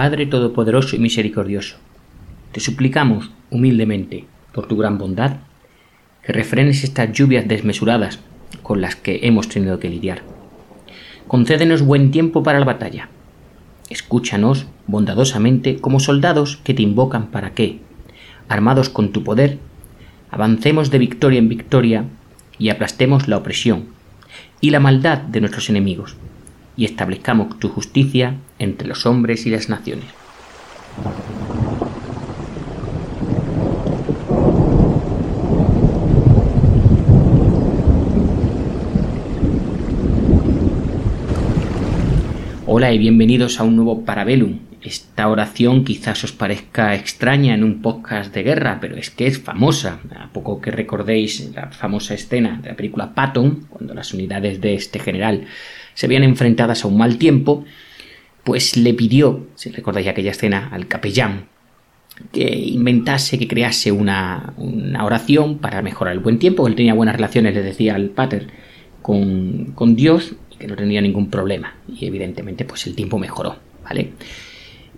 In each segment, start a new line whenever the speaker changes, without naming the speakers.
Padre Todopoderoso y Misericordioso, te suplicamos humildemente, por tu gran bondad, que refrenes estas lluvias desmesuradas con las que hemos tenido que lidiar. Concédenos buen tiempo para la batalla. Escúchanos bondadosamente como soldados que te invocan para que, armados con tu poder, avancemos de victoria en victoria y aplastemos la opresión y la maldad de nuestros enemigos y establezcamos tu justicia entre los hombres y las naciones. Hola y bienvenidos a un nuevo Parabellum. Esta oración quizás os parezca extraña en un podcast de guerra, pero es que es famosa. A poco que recordéis la famosa escena de la película Patton, cuando las unidades de este general se veían enfrentadas a un mal tiempo, pues le pidió, si recordáis aquella escena, al capellán que inventase, que crease una, oración para mejorar el buen tiempo. Él tenía buenas relaciones, le decía al pater, con, con Dios que no tenía ningún problema. Y evidentemente, pues el tiempo mejoró, ¿vale?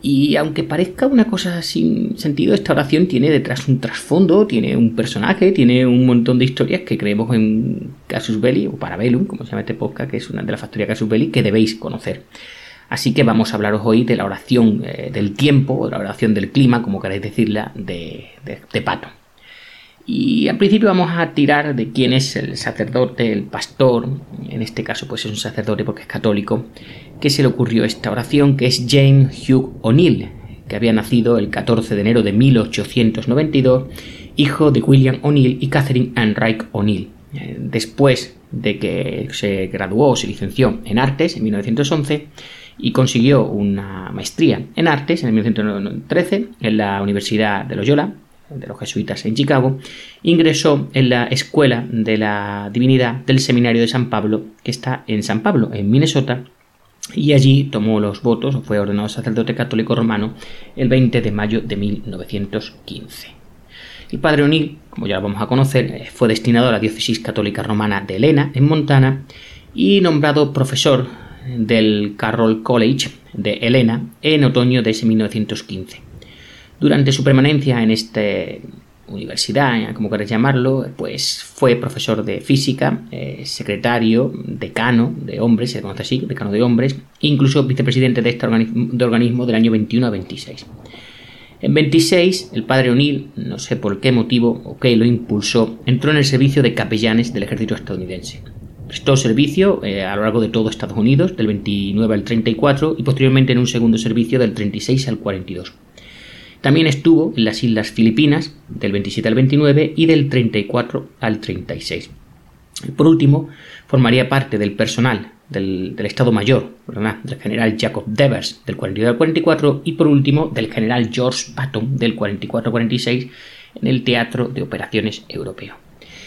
Y aunque parezca una cosa sin sentido, esta oración tiene detrás un trasfondo, tiene un personaje, tiene un montón de historias que creemos en Casus Belli o Parabellum, como se llama este podcast, que es una de las factorías Casus Belli, que debéis conocer. Así que vamos a hablaros hoy de la oración eh, del tiempo, de la oración del clima, como queráis decirla, de, Pato. Y al principio vamos a tirar de quién es el sacerdote, el pastor, en este caso pues es un sacerdote porque es católico, que se le ocurrió esta oración, que es James Hugh O'Neill, que había nacido el 14 de enero de 1892, hijo de William O'Neill y Catherine Enright O'Neill. Después de que se graduó se licenció en artes en 1911 y consiguió una maestría en artes en 1913 en la Universidad de Loyola, de los jesuitas en Chicago, ingresó en la Escuela de la Divinidad del Seminario de San Pablo, que está en San Pablo, en Minnesota, y allí tomó los votos, fue ordenado sacerdote católico romano, el 20 de mayo de 1915. El padre O'Neill, como ya lo vamos a conocer, eh, fue destinado a la diócesis católica romana de Helena, en Montana, y nombrado profesor del Carroll College de Helena en otoño de ese 1915. Durante su permanencia en esta universidad, como queréis llamarlo, pues fue profesor de física, eh, secretario, decano de hombres, se conoce así, decano de hombres, incluso vicepresidente de este organismo, del año 21 a 26. En 26, el padre O'Neill, no sé por qué motivo o qué lo impulsó, entró en el servicio de capellanes del ejército estadounidense. Prestó servicio eh, a lo largo de todo Estados Unidos, del 29 al 34, y posteriormente en un segundo servicio del 36 al 42. También estuvo en las Islas Filipinas del 27 al 29 y del 34 al 36. Por último, formaría parte del personal del, Estado Mayor, del general Jacob Devers del 42 al 44 y por último del general George Patton del 44 al 46 en el Teatro de Operaciones Europeo.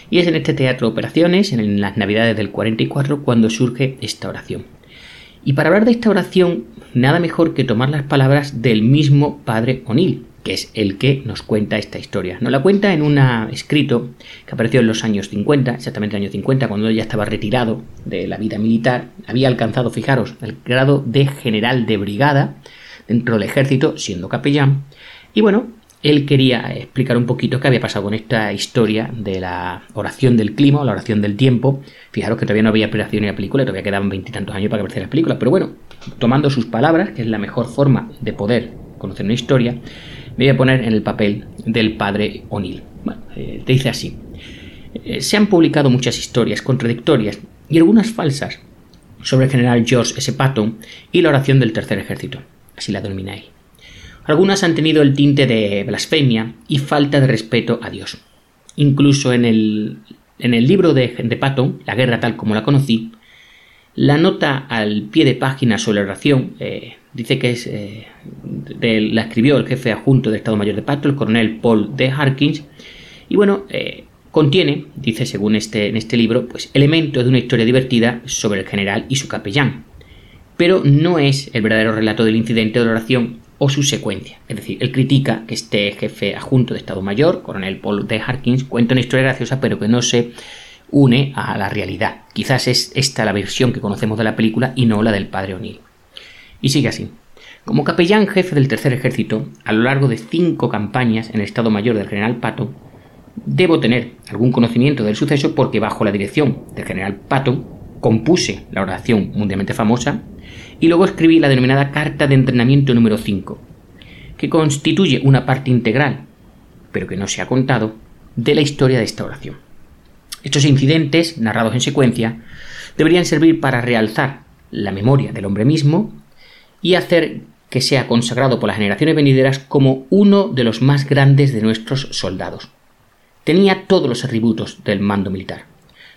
Y es en este teatro de operaciones, en las Navidades del 44, cuando surge esta oración. Y para hablar de esta oración, nada mejor que tomar las palabras del mismo padre O'Neill, que es el que nos cuenta esta historia. Nos la cuenta en un escrito que apareció en los años 50, exactamente en el año 50, cuando él ya estaba retirado de la vida militar, había alcanzado, fijaros, el grado de general de brigada dentro del ejército, siendo capellán, y bueno, él quería explicar un poquito qué había pasado con esta historia de la oración del clima o la oración del tiempo. Fijaros que todavía no había operación ni la película, todavía quedaban veintitantos años para que apareciera la película. Pero bueno, tomando sus palabras, que es la mejor forma de poder conocer una historia, me voy a poner en el papel del padre O'Neill. Bueno, eh, te dice así. Eh, se han publicado muchas historias contradictorias y algunas falsas sobre el general George S. Patton y la oración del tercer ejército. Así la denomina él. Algunas han tenido el tinte de blasfemia y falta de respeto a Dios. Incluso en el, en el libro de, de Patton, La guerra tal como la conocí, la nota al pie de página sobre la oración eh, dice que es, eh, la escribió el jefe adjunto del Estado Mayor de Patton, el coronel Paul D. Harkins, y bueno, eh, contiene, dice según este, en este libro, pues elementos de una historia divertida sobre el general y su capellán, pero no es el verdadero relato del incidente de la oración o su secuencia. Es decir, él critica que este jefe adjunto de Estado Mayor, coronel Paul D. Harkins, cuenta una historia graciosa pero que no se une a la realidad. Quizás es esta la versión que conocemos de la película y no la del padre O'Neill. Y sigue así. Como capellán jefe del Tercer Ejército, a lo largo de cinco campañas en el Estado Mayor del general Patton, debo tener algún conocimiento del suceso porque bajo la dirección del general Patton compuse la oración mundialmente famosa y luego escribí la denominada Carta de Entrenamiento número 5, que constituye una parte integral, pero que no se ha contado, de la historia de esta oración. Estos incidentes, narrados en secuencia, deberían servir para realzar la memoria del hombre mismo y hacer que sea consagrado por las generaciones venideras como uno de los más grandes de nuestros soldados. Tenía todos los atributos del mando militar,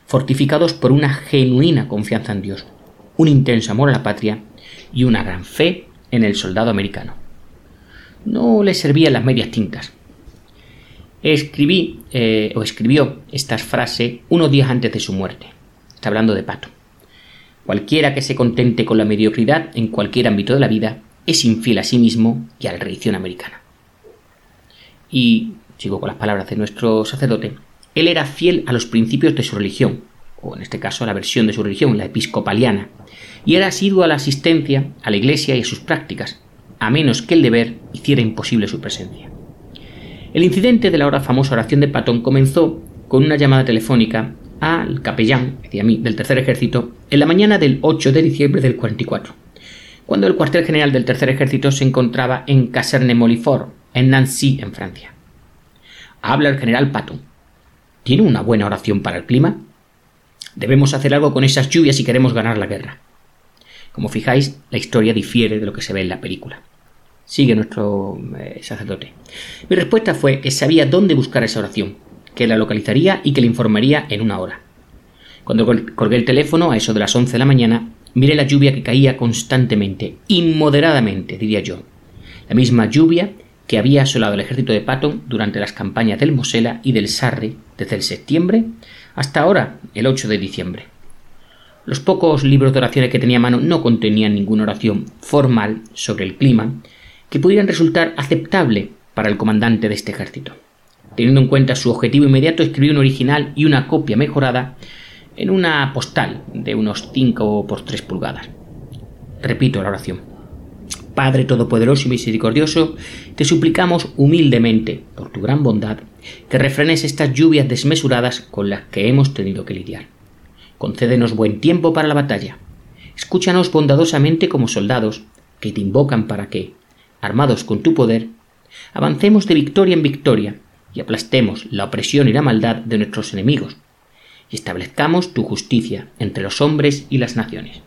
fortificados por una genuina confianza en Dios, un intenso amor a la patria y una gran fe en el soldado americano. No le servían las medias tintas. Escribí, eh, o escribió esta frase unos días antes de su muerte. Está hablando de Pato. Cualquiera que se contente con la mediocridad en cualquier ámbito de la vida es infiel a sí mismo y a la religión americana. Y, sigo con las palabras de nuestro sacerdote, él era fiel a los principios de su religión, o en este caso a la versión de su religión, la episcopaliana, y era asiduo a la asistencia a la iglesia y a sus prácticas, a menos que el deber hiciera imposible su presencia. El incidente de la ahora famosa oración de Patón comenzó con una llamada telefónica al capellán, decía mí, del tercer ejército, en la mañana del 8 de diciembre del 44 cuando el cuartel general del Tercer Ejército se encontraba en Caserne Molifort, en Nancy, en Francia. Habla el general Patton. ¿Tiene una buena oración para el clima? Debemos hacer algo con esas lluvias si queremos ganar la guerra. Como fijáis, la historia difiere de lo que se ve en la película. Sigue nuestro eh, sacerdote. Mi respuesta fue que sabía dónde buscar esa oración, que la localizaría y que le informaría en una hora. Cuando colgué el teléfono a eso de las 11 de la mañana, Miré la lluvia que caía constantemente, inmoderadamente, diría yo. La misma lluvia que había asolado el ejército de Patton durante las campañas del Mosela y del Sarre desde el septiembre hasta ahora, el 8 de diciembre. Los pocos libros de oraciones que tenía a mano no contenían ninguna oración formal sobre el clima que pudieran resultar aceptable para el comandante de este ejército. Teniendo en cuenta su objetivo inmediato, escribí un original y una copia mejorada en una postal de unos 5 por 3 pulgadas. Repito la oración. Padre Todopoderoso y Misericordioso, te suplicamos humildemente, por tu gran bondad, que refrenes estas lluvias desmesuradas con las que hemos tenido que lidiar. Concédenos buen tiempo para la batalla. Escúchanos bondadosamente como soldados que te invocan para que, armados con tu poder, avancemos de victoria en victoria y aplastemos la opresión y la maldad de nuestros enemigos y establezcamos tu justicia entre los hombres y las naciones.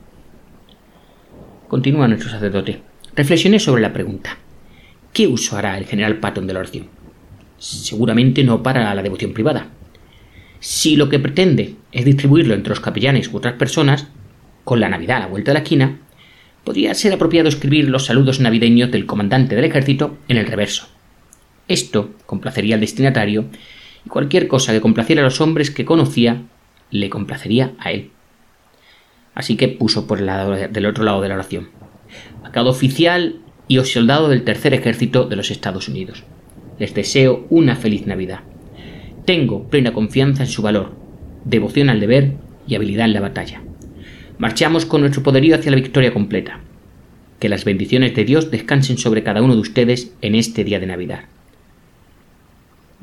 Continúa nuestro sacerdote. Reflexioné sobre la pregunta. ¿Qué uso hará el general Patton de la oración? Seguramente no para la devoción privada. Si lo que pretende es distribuirlo entre los capellanes u otras personas, con la Navidad a la vuelta de la esquina, podría ser apropiado escribir los saludos navideños del comandante del ejército en el reverso. Esto complacería al destinatario y cualquier cosa que complaciera a los hombres que conocía le complacería a él. Así que puso por el lado del otro lado de la oración. A cada oficial y soldado del tercer ejército de los Estados Unidos. Les deseo una feliz Navidad. Tengo plena confianza en su valor, devoción al deber y habilidad en la batalla. Marchamos con nuestro poderío hacia la victoria completa. Que las bendiciones de Dios descansen sobre cada uno de ustedes en este día de Navidad.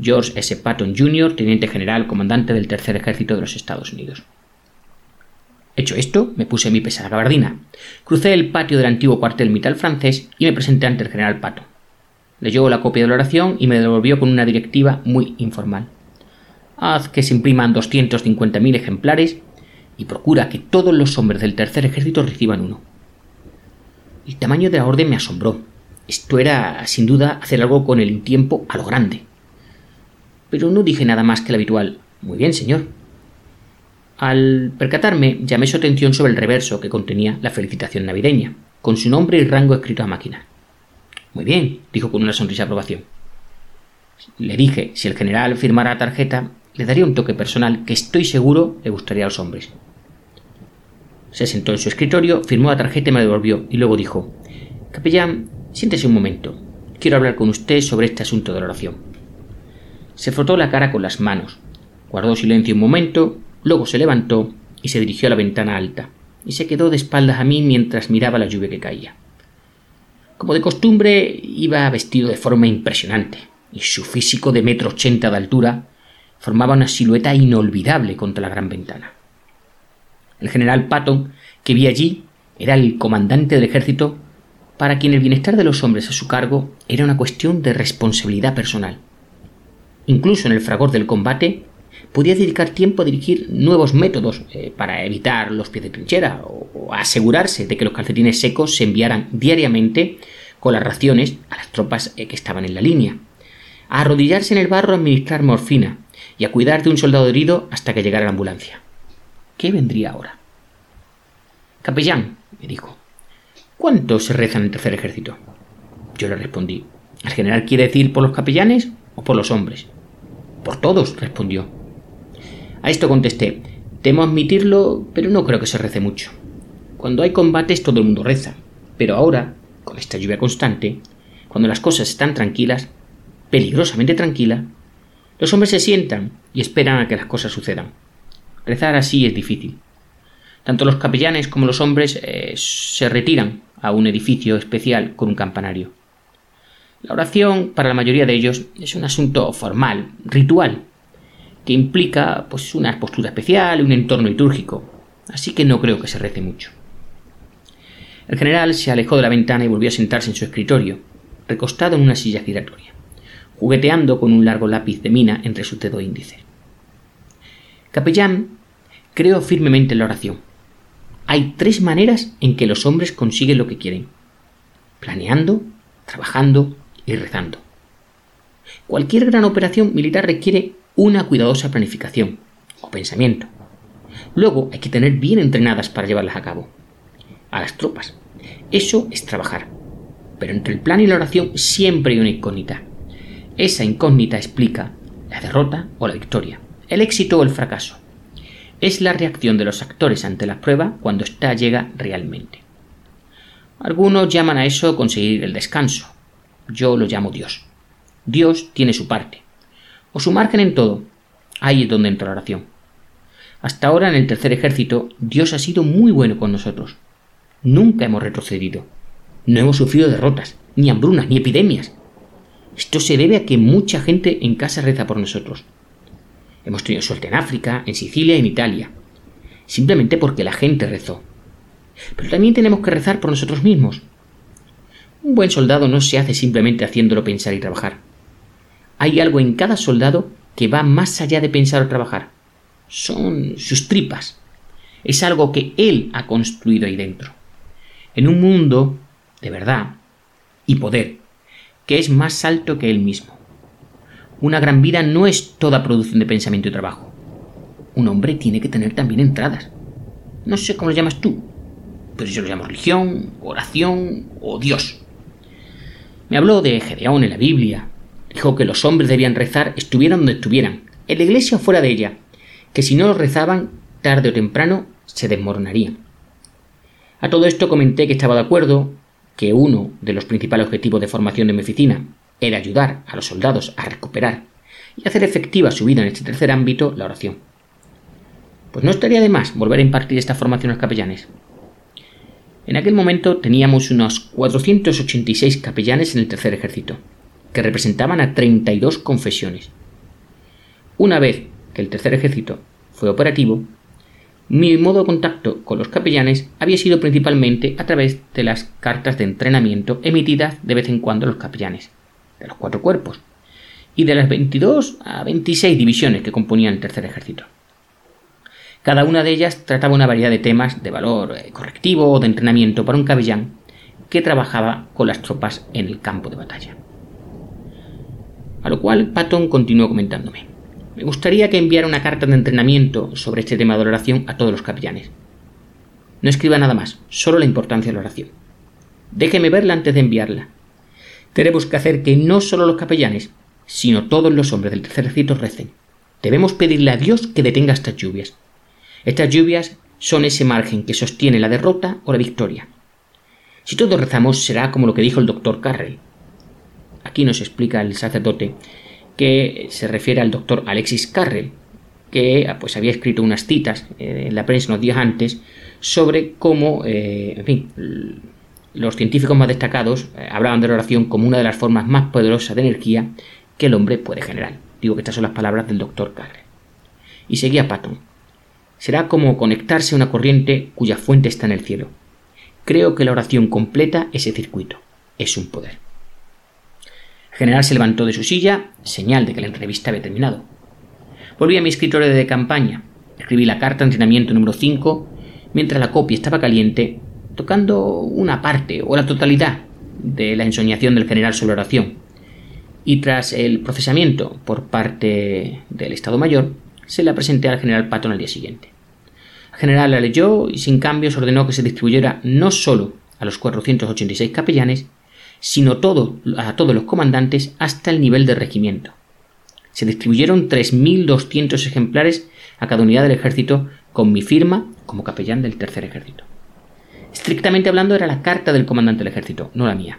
George S. Patton Jr., teniente general, comandante del Tercer Ejército de los Estados Unidos. Hecho esto, me puse mi pesada gabardina, crucé el patio del antiguo cuartel militar francés y me presenté ante el general Patton. Leyó la copia de la oración y me devolvió con una directiva muy informal. Haz que se impriman 250.000 ejemplares y procura que todos los hombres del tercer ejército reciban uno. El tamaño de la orden me asombró. Esto era, sin duda, hacer algo con el tiempo a lo grande pero no dije nada más que el habitual. Muy bien, señor. Al percatarme, llamé su atención sobre el reverso que contenía la felicitación navideña, con su nombre y rango escrito a máquina. Muy bien, dijo con una sonrisa de aprobación. Le dije, si el general firmara la tarjeta, le daría un toque personal que estoy seguro le gustaría a los hombres. Se sentó en su escritorio, firmó la tarjeta y me devolvió, y luego dijo Capellán, siéntese un momento. Quiero hablar con usted sobre este asunto de la oración. Se frotó la cara con las manos, guardó silencio un momento, luego se levantó y se dirigió a la ventana alta, y se quedó de espaldas a mí mientras miraba la lluvia que caía. Como de costumbre, iba vestido de forma impresionante, y su físico de metro ochenta de altura formaba una silueta inolvidable contra la gran ventana. El general Patton, que vi allí, era el comandante del ejército para quien el bienestar de los hombres a su cargo era una cuestión de responsabilidad personal. Incluso en el fragor del combate, podía dedicar tiempo a dirigir nuevos métodos eh, para evitar los pies de trinchera o, asegurarse de que los calcetines secos se enviaran diariamente con las raciones a las tropas eh, que estaban en la línea, a arrodillarse en el barro a administrar morfina y a cuidar de un soldado herido hasta que llegara la ambulancia. ¿Qué vendría ahora? Capellán, me dijo, ¿cuánto se reza en el tercer ejército? Yo le respondí, ¿el general quiere decir por los capellanes o por los hombres? Por todos, respondió. A esto contesté, temo admitirlo, pero no creo que se rece mucho. Cuando hay combates todo el mundo reza, pero ahora, con esta lluvia constante, cuando las cosas están tranquilas, peligrosamente tranquilas, los hombres se sientan y esperan a que las cosas sucedan. Rezar así es difícil. Tanto los capellanes como los hombres eh, se retiran a un edificio especial con un campanario. La oración, para la mayoría de ellos, es un asunto formal, ritual, que implica pues una postura especial un entorno litúrgico, así que no creo que se rece mucho. El general se alejó de la ventana y volvió a sentarse en su escritorio, recostado en una silla giratoria, jugueteando con un largo lápiz de mina entre sus dedos índices. Capellán, creo firmemente en la oración. Hay tres maneras en que los hombres consiguen lo que quieren. Planeando, trabajando y rezando. Cualquier gran operación militar requiere una cuidadosa planificación o pensamiento. Luego hay que tener bien entrenadas para llevarlas a cabo. A las tropas. Eso es trabajar. Pero entre el plan y la oración siempre hay una incógnita. Esa incógnita explica la derrota o la victoria, el éxito o el fracaso. Es la reacción de los actores ante la prueba cuando ésta llega realmente. Algunos llaman a eso conseguir el descanso. Yo lo llamo Dios. Dios tiene su parte o su margen en todo. Ahí es donde entra la oración. Hasta ahora en el tercer ejército Dios ha sido muy bueno con nosotros. Nunca hemos retrocedido. No hemos sufrido derrotas, ni hambrunas, ni epidemias. Esto se debe a que mucha gente en casa reza por nosotros. Hemos tenido suerte en África, en Sicilia y en Italia. Simplemente porque la gente rezó. Pero también tenemos que rezar por nosotros mismos. Un buen soldado no se hace simplemente haciéndolo pensar y trabajar hay algo en cada soldado que va más allá de pensar o trabajar. Son sus tripas. Es algo que él ha construido ahí dentro. En un mundo de verdad y poder, que es más alto que él mismo. Una gran vida no es toda producción de pensamiento y trabajo. Un hombre tiene que tener también entradas. No sé cómo lo llamas tú, pero yo lo llamo religión, oración o Dios. Me habló de Gedeón en la Biblia, Dijo que los hombres debían rezar estuvieran donde estuvieran, en la iglesia o fuera de ella, que si no lo rezaban, tarde o temprano se desmoronarían. A todo esto comenté que estaba de acuerdo, que uno de los principales objetivos de formación de mi oficina era ayudar a los soldados a recuperar y hacer efectiva su vida en este tercer ámbito, la oración. Pues no estaría de más volver a impartir esta formación a los capellanes. En aquel momento teníamos unos 486 capellanes en el tercer ejército, que representaban a 32 confesiones. Una vez que el tercer ejército fue operativo, mi modo de contacto con los capellanes había sido principalmente a través de las cartas de entrenamiento emitidas de vez en cuando a los capellanes, de los cuatro cuerpos, y de las 22 a 26 divisiones que componían el tercer ejército. Cada una de ellas trataba una variedad de temas de valor eh, correctivo o de entrenamiento para un capellán que trabajaba con las tropas en el campo de batalla. A lo cual Patton continuó comentándome. Me gustaría que enviara una carta de entrenamiento sobre este tema de la oración a todos los capellanes. No escriba nada más, solo la importancia de la oración. Déjeme verla antes de enviarla. Tenemos que hacer que no solo los capellanes, sino todos los hombres del tercer ejército recen. Debemos pedirle a Dios que detenga estas lluvias. Estas lluvias son ese margen que sostiene la derrota o la victoria. Si todos rezamos será como lo que dijo el doctor Carrel. Aquí nos explica el sacerdote que se refiere al doctor Alexis Carrel, que pues, había escrito unas citas eh, en la prensa unos días antes sobre cómo, eh, en fin, los científicos más destacados eh, hablaban de la oración como una de las formas más poderosas de energía que el hombre puede generar. Digo que estas son las palabras del doctor Carre. Y seguía Patton. Será como conectarse a una corriente cuya fuente está en el cielo. Creo que la oración completa ese circuito. Es un poder. General se levantó de su silla, señal de que la entrevista había terminado. Volví a mi escritorio de campaña. Escribí la carta de entrenamiento número 5 mientras la copia estaba caliente, tocando una parte o la totalidad de la ensoñación del general sobre oración. Y tras el procesamiento por parte del Estado Mayor, se la presenté al general Patton al día siguiente. El general la leyó y sin cambios ordenó que se distribuyera no solo a los 486 capellanes, sino a todos los comandantes hasta el nivel de regimiento. Se distribuyeron 3.200 ejemplares a cada unidad del ejército con mi firma como capellán del tercer ejército. Estrictamente hablando era la carta del comandante del ejército, no la mía.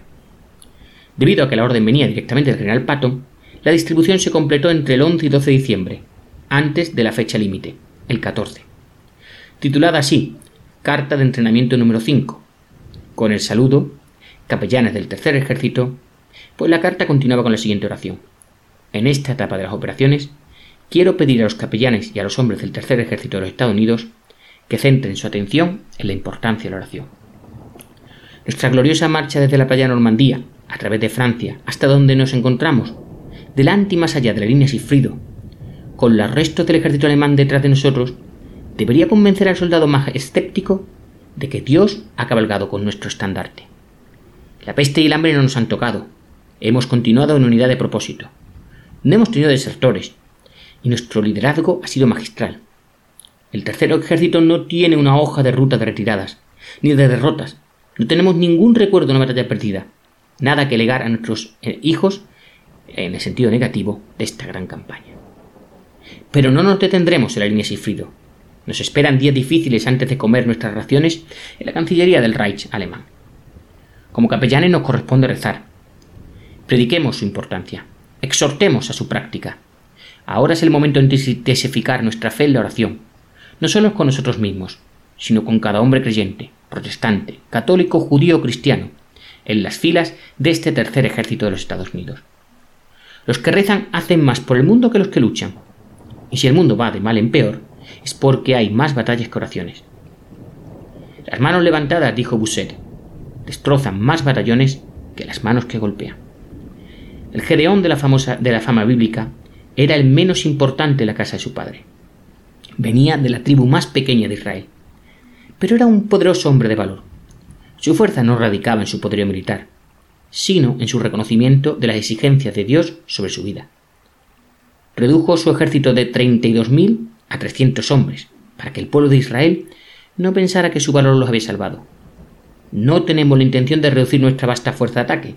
Debido a que la orden venía directamente del general Patton, la distribución se completó entre el 11 y 12 de diciembre, antes de la fecha límite, el 14. Titulada así, Carta de entrenamiento número 5, con el saludo, capellanes del tercer ejército, pues la carta continuaba con la siguiente oración. En esta etapa de las operaciones, quiero pedir a los capellanes y a los hombres del tercer ejército de los Estados Unidos que centren su atención en la importancia de la oración. Nuestra gloriosa marcha desde la playa Normandía, a través de Francia, hasta donde nos encontramos, delante y más allá de la línea Sifrido, con los restos del ejército alemán detrás de nosotros, debería convencer al soldado más escéptico de que Dios ha cabalgado con nuestro estandarte. La peste y el hambre no nos han tocado. Hemos continuado en unidad de propósito. No hemos tenido desertores. Y nuestro liderazgo ha sido magistral. El tercer ejército no tiene una hoja de ruta de retiradas, ni de derrotas. No tenemos ningún recuerdo de una batalla perdida. Nada que legar a nuestros eh, hijos en el sentido negativo de esta gran campaña. Pero no nos detendremos en la línea Sifrido. Nos esperan días difíciles antes de comer nuestras raciones en la Cancillería del Reich alemán. Como capellanes nos corresponde rezar. Prediquemos su importancia. Exhortemos a su práctica. Ahora es el momento de intensificar nuestra fe en la oración, no solo con nosotros mismos, sino con cada hombre creyente, protestante, católico, judío o cristiano, en las filas de este tercer ejército de los Estados Unidos. Los que rezan hacen más por el mundo que los que luchan. Y si el mundo va de mal en peor, es porque hay más batallas que oraciones. Las manos levantadas, dijo Busset, destrozan más batallones que las manos que golpean. El Gedeón de la, de la fama bíblica era el menos importante en la casa de su padre venía de la tribu más pequeña de Israel. Pero era un poderoso hombre de valor. Su fuerza no radicaba en su poderío militar, sino en su reconocimiento de las exigencias de Dios sobre su vida. Redujo su ejército de 32.000 a 300 hombres, para que el pueblo de Israel no pensara que su valor los había salvado. No tenemos la intención de reducir nuestra vasta fuerza de ataque,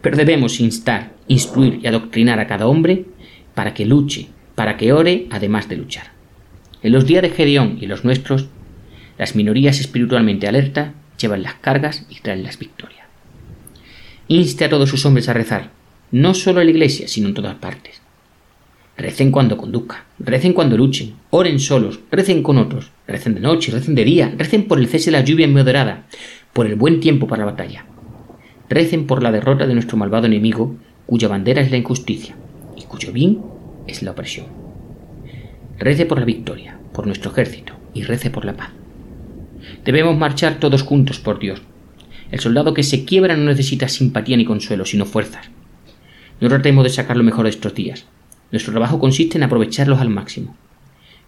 pero debemos instar, instruir y adoctrinar a cada hombre para que luche, para que ore, además de luchar. En los días de Gedeón y los nuestros, las minorías espiritualmente alertas llevan las cargas y traen las victorias. Inste a todos sus hombres a rezar, no solo en la iglesia, sino en todas partes. Recen cuando conduzcan, recen cuando luchen, oren solos, recen con otros, recen de noche, recen de día, recen por el cese de la lluvia moderada, por el buen tiempo para la batalla. Recen por la derrota de nuestro malvado enemigo, cuya bandera es la injusticia y cuyo bien es la opresión. Rece por la victoria, por nuestro ejército, y rece por la paz. Debemos marchar todos juntos por Dios. El soldado que se quiebra no necesita simpatía ni consuelo, sino fuerzas. No tratemos de sacar lo mejor de estos días. Nuestro trabajo consiste en aprovecharlos al máximo.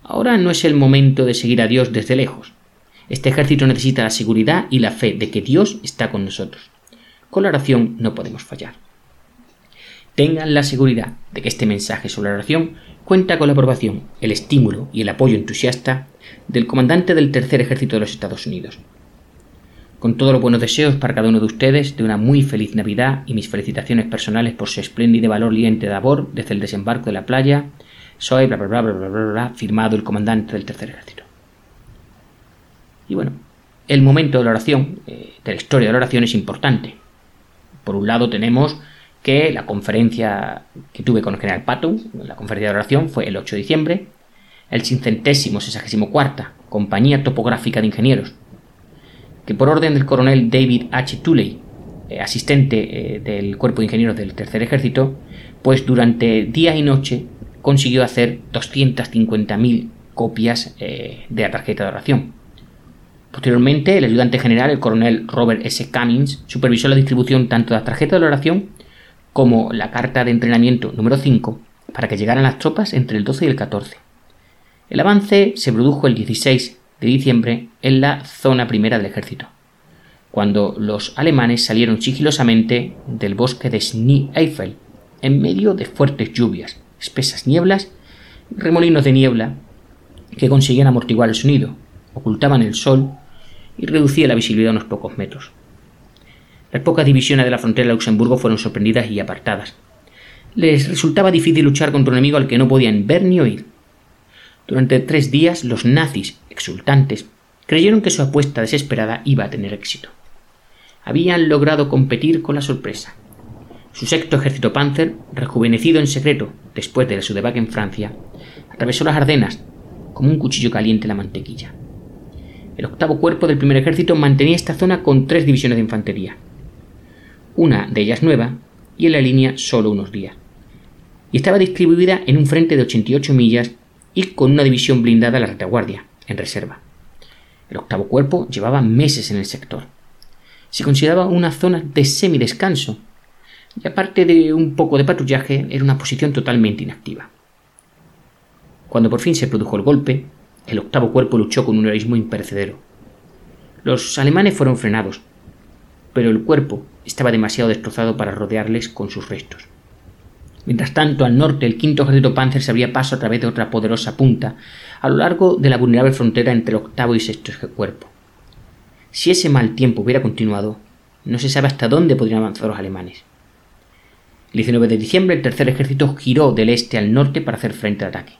Ahora no es el momento de seguir a Dios desde lejos. Este ejército necesita la seguridad y la fe de que Dios está con nosotros. Con la oración no podemos fallar. Tengan la seguridad de que este mensaje sobre la oración cuenta con la aprobación, el estímulo y el apoyo entusiasta del comandante del Tercer Ejército de los Estados Unidos. Con todos los buenos deseos para cada uno de ustedes de una muy feliz Navidad y mis felicitaciones personales por su espléndido valor liente de labor desde el desembarco de la playa, soy bla bla bla bla bla bla, bla firmado el comandante del Tercer Ejército. Y bueno, el momento de la oración, eh, de la historia de la oración es importante. Por un lado tenemos que la conferencia que tuve con el general Patton, la conferencia de oración, fue el 8 de diciembre, el 564 Compañía Topográfica de Ingenieros, que por orden del coronel David H. Tuley, eh, asistente eh, del Cuerpo de Ingenieros del Tercer Ejército, pues durante día y noche consiguió hacer 250.000 copias de la tarjeta de oración. Posteriormente, el ayudante general, el coronel Robert S. Cummings, supervisó la distribución tanto de la tarjeta de oración como la carta de entrenamiento número 5 para que llegaran las tropas entre el 12 y el 14. El avance se produjo el 16 de diciembre en la zona primera del ejército cuando los alemanes salieron sigilosamente del bosque de Schnee-Eifel, en medio de fuertes lluvias, espesas nieblas remolinos de niebla que conseguían amortiguar el sonido, ocultaban el sol y reducían la visibilidad a unos pocos metros. Las pocas divisiones de la frontera de Luxemburgo fueron sorprendidas y apartadas. Les resultaba difícil luchar contra un enemigo al que no podían ver ni oír. Durante tres días los nazis, exultantes, creyeron que su apuesta desesperada iba a tener éxito habían logrado competir con la sorpresa. Su sexto ejército Panzer, rejuvenecido en secreto después de su debacle en Francia, atravesó las Ardenas como un cuchillo caliente la mantequilla. El octavo cuerpo del primer ejército mantenía esta zona con tres divisiones de infantería, una de ellas nueva y en la línea solo unos días, y estaba distribuida en un frente de 88 millas y con una división blindada a la retaguardia, en reserva. El octavo cuerpo llevaba meses en el sector se consideraba una zona de semidescanso, y aparte de un poco de patrullaje, era una posición totalmente inactiva. Cuando por fin se produjo el golpe, el octavo cuerpo luchó con un heroísmo imperecedero. Los alemanes fueron frenados, pero el cuerpo estaba demasiado destrozado para rodearles con sus restos. Mientras tanto, al norte, el quinto ejército Panzer se abría paso a través de otra poderosa punta, a lo largo de la vulnerable frontera entre el octavo y sexto cuerpo. Si ese mal tiempo hubiera continuado, no se sabe hasta dónde podrían avanzar los alemanes. El 19 de diciembre el tercer ejército giró del este al norte para hacer frente al ataque.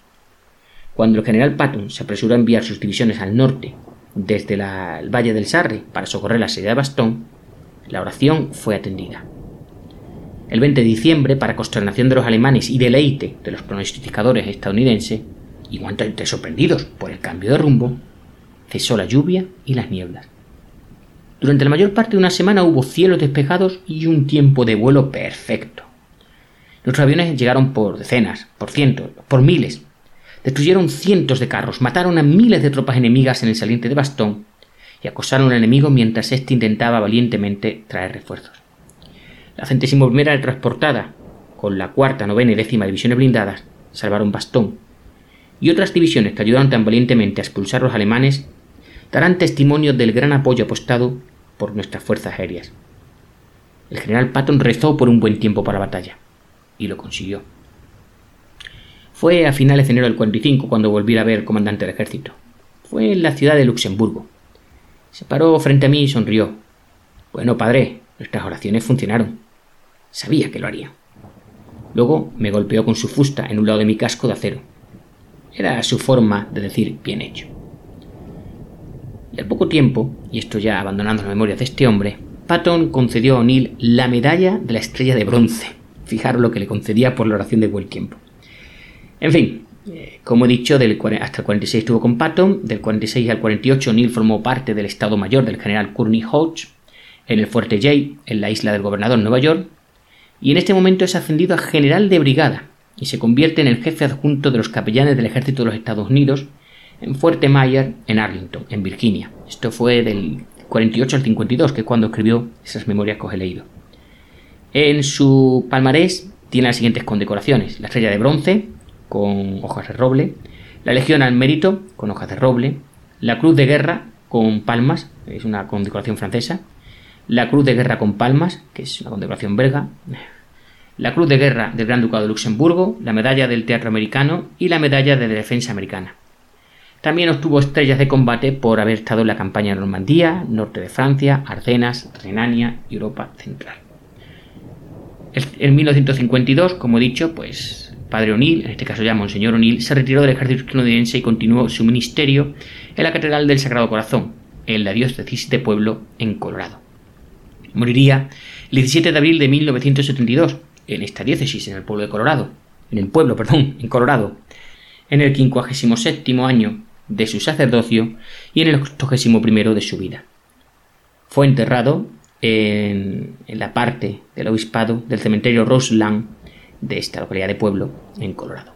Cuando el general Patton se apresuró a enviar sus divisiones al norte desde el valle del Sarre para socorrer la salida de Bastón, la oración fue atendida. El 20 de diciembre, para consternación de los alemanes y deleite de los pronosticadores estadounidenses, igualmente sorprendidos por el cambio de rumbo, cesó la lluvia y las nieblas. Durante la mayor parte de una semana hubo cielos despejados y un tiempo de vuelo perfecto. Nuestros aviones llegaron por decenas, por cientos, por miles. Destruyeron cientos de carros, mataron a miles de tropas enemigas en el saliente de Bastón y acosaron al enemigo mientras éste intentaba valientemente traer refuerzos. La centésimo primera transportada, con la cuarta, novena y décima divisiones blindadas, salvaron Bastón, y otras divisiones que ayudaron tan valientemente a expulsar a los alemanes darán testimonio del gran apoyo apostado por nuestras fuerzas aéreas. El general Patton rezó por un buen tiempo para la batalla, y lo consiguió. Fue a finales de enero del 45 cuando volví a ver al comandante del ejército. Fue en la ciudad de Luxemburgo. Se paró frente a mí y sonrió. Bueno, padre, nuestras oraciones funcionaron. Sabía que lo haría. Luego me golpeó con su fusta en un lado de mi casco de acero. Era su forma de decir bien hecho. Y al poco tiempo, y esto ya abandonando las memorias de este hombre, Patton concedió a O'Neill la medalla de la estrella de bronce. Fijaros lo que le concedía por la oración de buen tiempo. En fin, como he dicho, del, hasta el 46 estuvo con Patton, del 46 al 48 O'Neill formó parte del Estado Mayor del general Courtney Hodge en el Fuerte Jay, en la isla del Gobernador, Nueva York, y en este momento es ascendido a general de brigada y se convierte en el jefe adjunto de los capellanes del ejército de los Estados Unidos en Fuerte Mayer, en Arlington, en Virginia. Esto fue del 48 al 52, que es cuando escribió esas memorias que he leído. En su palmarés tiene las siguientes condecoraciones: la estrella de bronce, con hojas de roble, la Legión al Mérito, con hojas de roble, la Cruz de Guerra, con palmas, es una condecoración francesa, la Cruz de Guerra con palmas, que es una condecoración belga, la Cruz de Guerra del Gran Ducado de Luxemburgo, la Medalla del Teatro Americano y la Medalla de Defensa Americana. También obtuvo estrellas de combate por haber estado en la campaña de Normandía, norte de Francia, Ardenas, Renania y Europa Central. En 1952, como he dicho, pues padre O'Neill, en este caso ya Monseñor O'Neill, se retiró del ejército estadounidense y continuó su ministerio en la Catedral del Sagrado Corazón, en la diócesis de Pueblo, en Colorado. Moriría el 17 de abril de 1972 en esta diócesis, en el pueblo de Colorado, en el pueblo, perdón, en Colorado, en el 57 año de su sacerdocio y en el 81 de su vida. fue enterrado en, la parte del obispado del cementerio Roseland de esta localidad de Pueblo, en Colorado.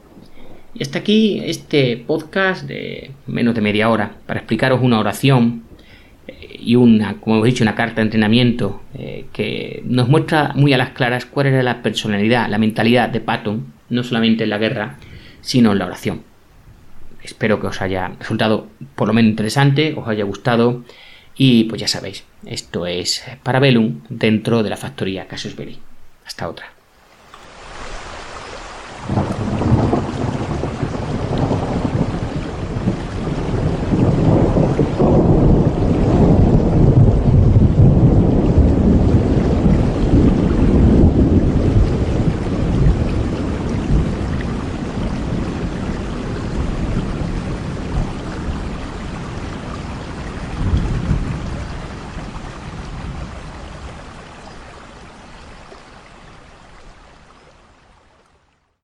Y hasta aquí este podcast de menos de media hora para explicaros una oración eh, y una, como hemos dicho, una carta de entrenamiento eh, que nos muestra muy a las claras cuál era la personalidad, la mentalidad de Patton, no solamente en la guerra, sino en la oración. Espero que os haya resultado por lo menos interesante, os haya gustado y pues ya sabéis, esto es Parabellum dentro de la factoría Casus Belli. Hasta otra.